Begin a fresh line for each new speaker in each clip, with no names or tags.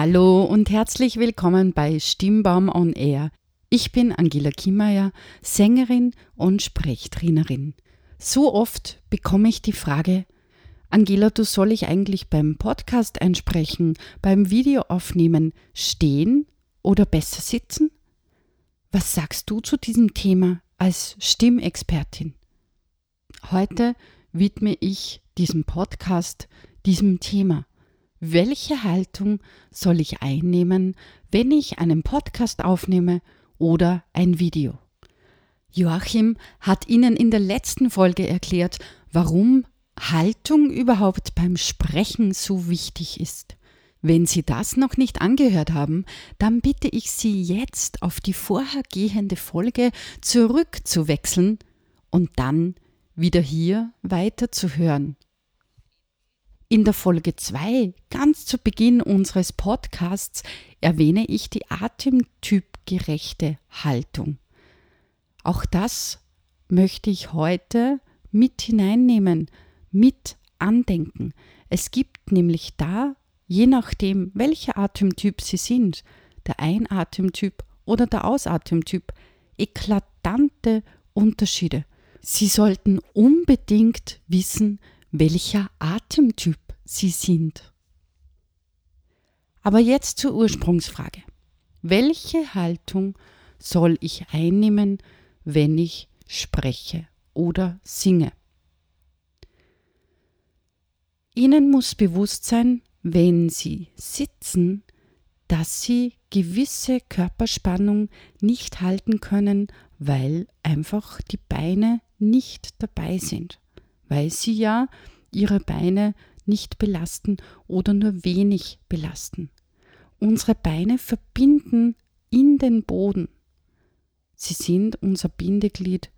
Hallo und herzlich willkommen bei Stimmbaum on Air. Ich bin Angela Kimmeier, Sängerin und Sprechtrainerin. So oft bekomme ich die Frage, Angela, du soll ich eigentlich beim Podcast einsprechen, beim Video aufnehmen, stehen oder besser sitzen? Was sagst du zu diesem Thema als Stimmexpertin? Heute widme ich diesem Podcast diesem Thema. Welche Haltung soll ich einnehmen, wenn ich einen Podcast aufnehme oder ein Video? Joachim hat Ihnen in der letzten Folge erklärt, warum Haltung überhaupt beim Sprechen so wichtig ist. Wenn Sie das noch nicht angehört haben, dann bitte ich Sie jetzt auf die vorhergehende Folge zurückzuwechseln und dann wieder hier weiterzuhören. In der Folge 2, ganz zu Beginn unseres Podcasts, erwähne ich die atemtypgerechte Haltung. Auch das möchte ich heute mit hineinnehmen, mit andenken. Es gibt nämlich da, je nachdem, welcher Atemtyp Sie sind, der Einatemtyp oder der Ausatemtyp, eklatante Unterschiede. Sie sollten unbedingt wissen, welcher Atemtyp Sie sind. Aber jetzt zur Ursprungsfrage. Welche Haltung soll ich einnehmen, wenn ich spreche oder singe? Ihnen muss bewusst sein, wenn Sie sitzen, dass Sie gewisse Körperspannung nicht halten können, weil einfach die Beine nicht dabei sind, weil Sie ja Ihre Beine nicht belasten oder nur wenig belasten. Unsere Beine verbinden in den Boden. Sie sind unser Bindeglied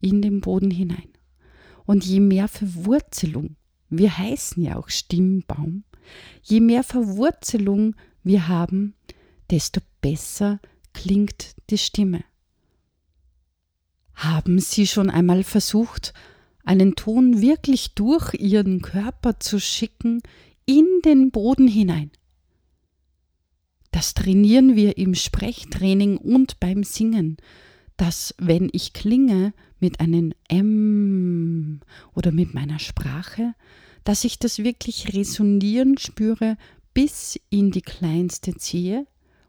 in den Boden hinein. Und je mehr Verwurzelung, wir heißen ja auch Stimmbaum, je mehr Verwurzelung wir haben, desto besser klingt die Stimme. Haben Sie schon einmal versucht, einen Ton wirklich durch Ihren Körper zu schicken in den Boden hinein? Das trainieren wir im Sprechtraining und beim Singen, dass wenn ich klinge mit einem M oder mit meiner Sprache, dass ich das wirklich resonieren spüre bis in die kleinste Zehe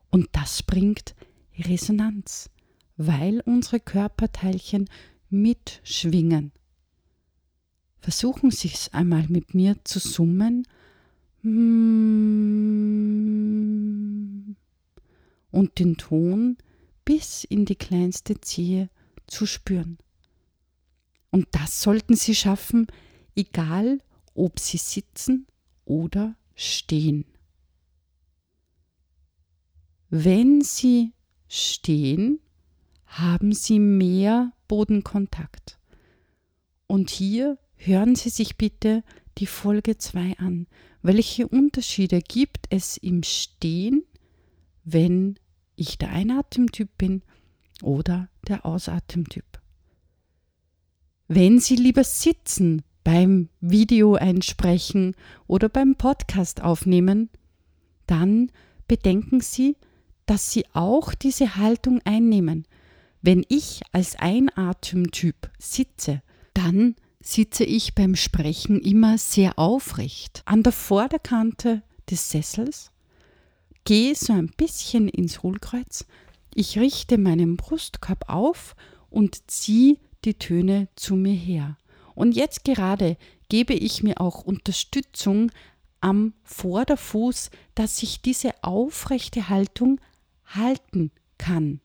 und das bringt Resonanz, weil unsere Körperteilchen mitschwingen. Versuchen Sie es einmal mit mir zu summen und den Ton bis in die kleinste Zehe zu spüren. Und das sollten Sie schaffen, egal ob Sie sitzen oder stehen. Wenn Sie stehen, haben Sie mehr Bodenkontakt. Und hier hören Sie sich bitte die Folge 2 an. Welche Unterschiede gibt es im Stehen, wenn ich der Einatemtyp bin oder der Ausatemtyp? Wenn Sie lieber sitzen beim Video einsprechen oder beim Podcast aufnehmen, dann bedenken Sie, dass Sie auch diese Haltung einnehmen. Wenn ich als Einatemtyp sitze, dann sitze ich beim Sprechen immer sehr aufrecht an der Vorderkante des Sessels, gehe so ein bisschen ins Hohlkreuz, ich richte meinen Brustkorb auf und ziehe die Töne zu mir her. Und jetzt gerade gebe ich mir auch Unterstützung am Vorderfuß, dass ich diese aufrechte Haltung halten kann.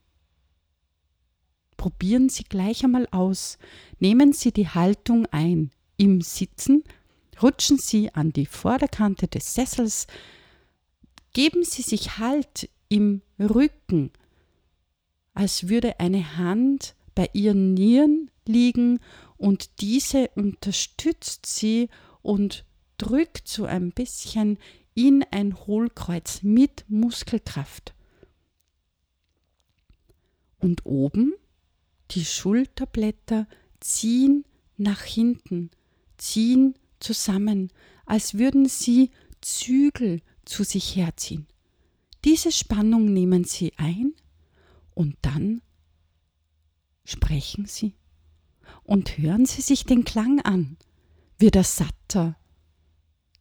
Probieren Sie gleich einmal aus. Nehmen Sie die Haltung ein. Im Sitzen rutschen Sie an die Vorderkante des Sessels. Geben Sie sich Halt im Rücken, als würde eine Hand bei Ihren Nieren liegen und diese unterstützt Sie und drückt so ein bisschen in ein Hohlkreuz mit Muskelkraft. Und oben die Schulterblätter ziehen nach hinten, ziehen zusammen, als würden sie Zügel zu sich herziehen. Diese Spannung nehmen Sie ein und dann sprechen Sie und hören Sie sich den Klang an. Wird er satter?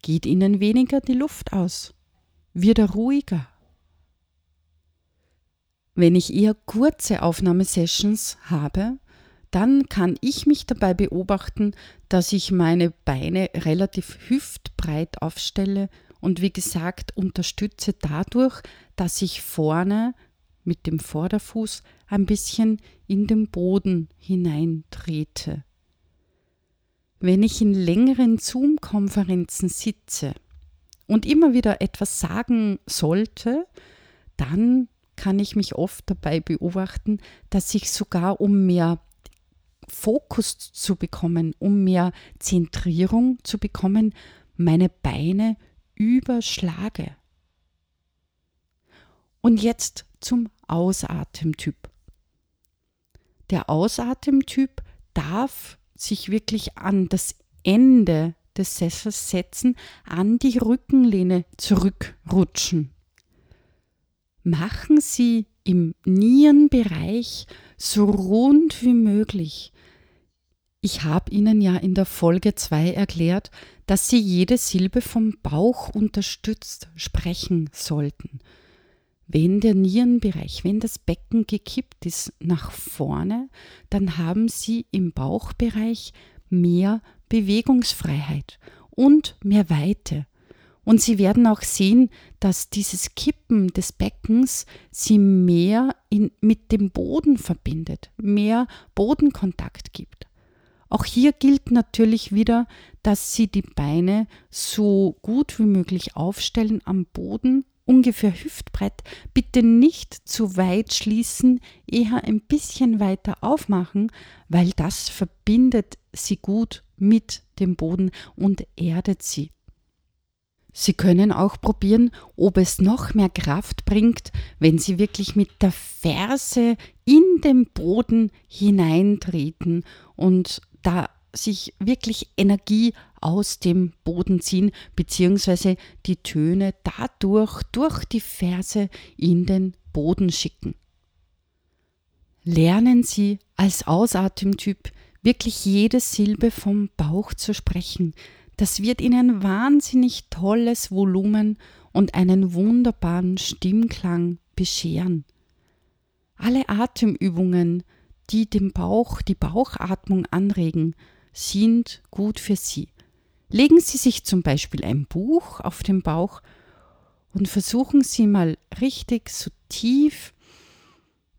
Geht Ihnen weniger die Luft aus? Wird er ruhiger? Wenn ich eher kurze Aufnahmesessions habe, dann kann ich mich dabei beobachten, dass ich meine Beine relativ hüftbreit aufstelle und wie gesagt unterstütze dadurch, dass ich vorne mit dem Vorderfuß ein bisschen in den Boden hineintrete. Wenn ich in längeren Zoom-Konferenzen sitze und immer wieder etwas sagen sollte, dann kann ich mich oft dabei beobachten, dass ich sogar um mehr Fokus zu bekommen, um mehr Zentrierung zu bekommen, meine Beine überschlage. Und jetzt zum Ausatemtyp. Der Ausatemtyp darf sich wirklich an das Ende des Sessels setzen, an die Rückenlehne zurückrutschen machen Sie im Nierenbereich so rund wie möglich. Ich habe Ihnen ja in der Folge 2 erklärt, dass Sie jede Silbe vom Bauch unterstützt sprechen sollten. Wenn der Nierenbereich, wenn das Becken gekippt ist nach vorne, dann haben Sie im Bauchbereich mehr Bewegungsfreiheit und mehr Weite. Und Sie werden auch sehen, dass dieses Kippen des Beckens Sie mehr in, mit dem Boden verbindet, mehr Bodenkontakt gibt. Auch hier gilt natürlich wieder, dass Sie die Beine so gut wie möglich aufstellen am Boden, ungefähr hüftbreit. Bitte nicht zu weit schließen, eher ein bisschen weiter aufmachen, weil das verbindet Sie gut mit dem Boden und erdet Sie. Sie können auch probieren, ob es noch mehr Kraft bringt, wenn Sie wirklich mit der Ferse in den Boden hineintreten und da sich wirklich Energie aus dem Boden ziehen, beziehungsweise die Töne dadurch durch die Ferse in den Boden schicken. Lernen Sie als Ausatemtyp wirklich jede Silbe vom Bauch zu sprechen, das wird Ihnen wahnsinnig tolles Volumen und einen wunderbaren Stimmklang bescheren. Alle Atemübungen, die den Bauch, die Bauchatmung anregen, sind gut für Sie. Legen Sie sich zum Beispiel ein Buch auf den Bauch und versuchen Sie mal richtig so tief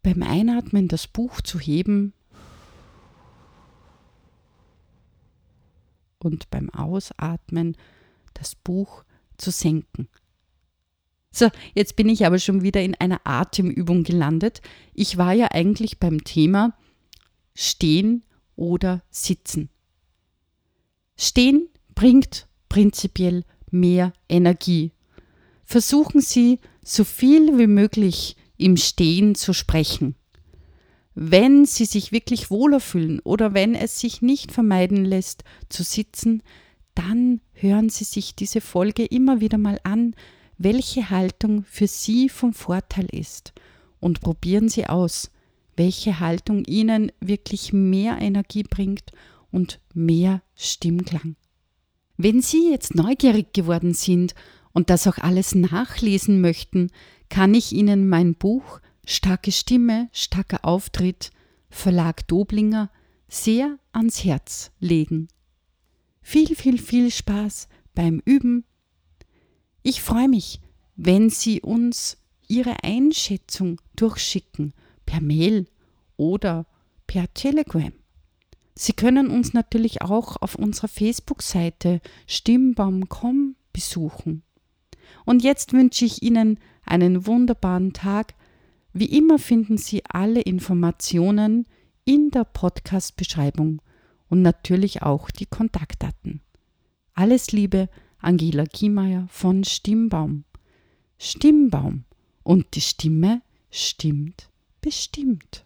beim Einatmen das Buch zu heben und beim Ausatmen das Buch zu senken. So, jetzt bin ich aber schon wieder in einer Atemübung gelandet. Ich war ja eigentlich beim Thema Stehen oder Sitzen. Stehen bringt prinzipiell mehr Energie. Versuchen Sie, so viel wie möglich im Stehen zu sprechen wenn sie sich wirklich wohler fühlen oder wenn es sich nicht vermeiden lässt zu sitzen, dann hören Sie sich diese Folge immer wieder mal an, welche Haltung für Sie vom Vorteil ist und probieren Sie aus, welche Haltung Ihnen wirklich mehr Energie bringt und mehr Stimmklang. Wenn Sie jetzt neugierig geworden sind und das auch alles nachlesen möchten, kann ich Ihnen mein Buch starke Stimme, starker Auftritt, Verlag Doblinger sehr ans Herz legen. Viel, viel, viel Spaß beim Üben. Ich freue mich, wenn Sie uns Ihre Einschätzung durchschicken per Mail oder per Telegram. Sie können uns natürlich auch auf unserer Facebook-Seite stimmbaum.com besuchen. Und jetzt wünsche ich Ihnen einen wunderbaren Tag wie immer finden Sie alle Informationen in der Podcast-Beschreibung und natürlich auch die Kontaktdaten. Alles Liebe, Angela Kiemeier von Stimmbaum. Stimmbaum und die Stimme stimmt bestimmt.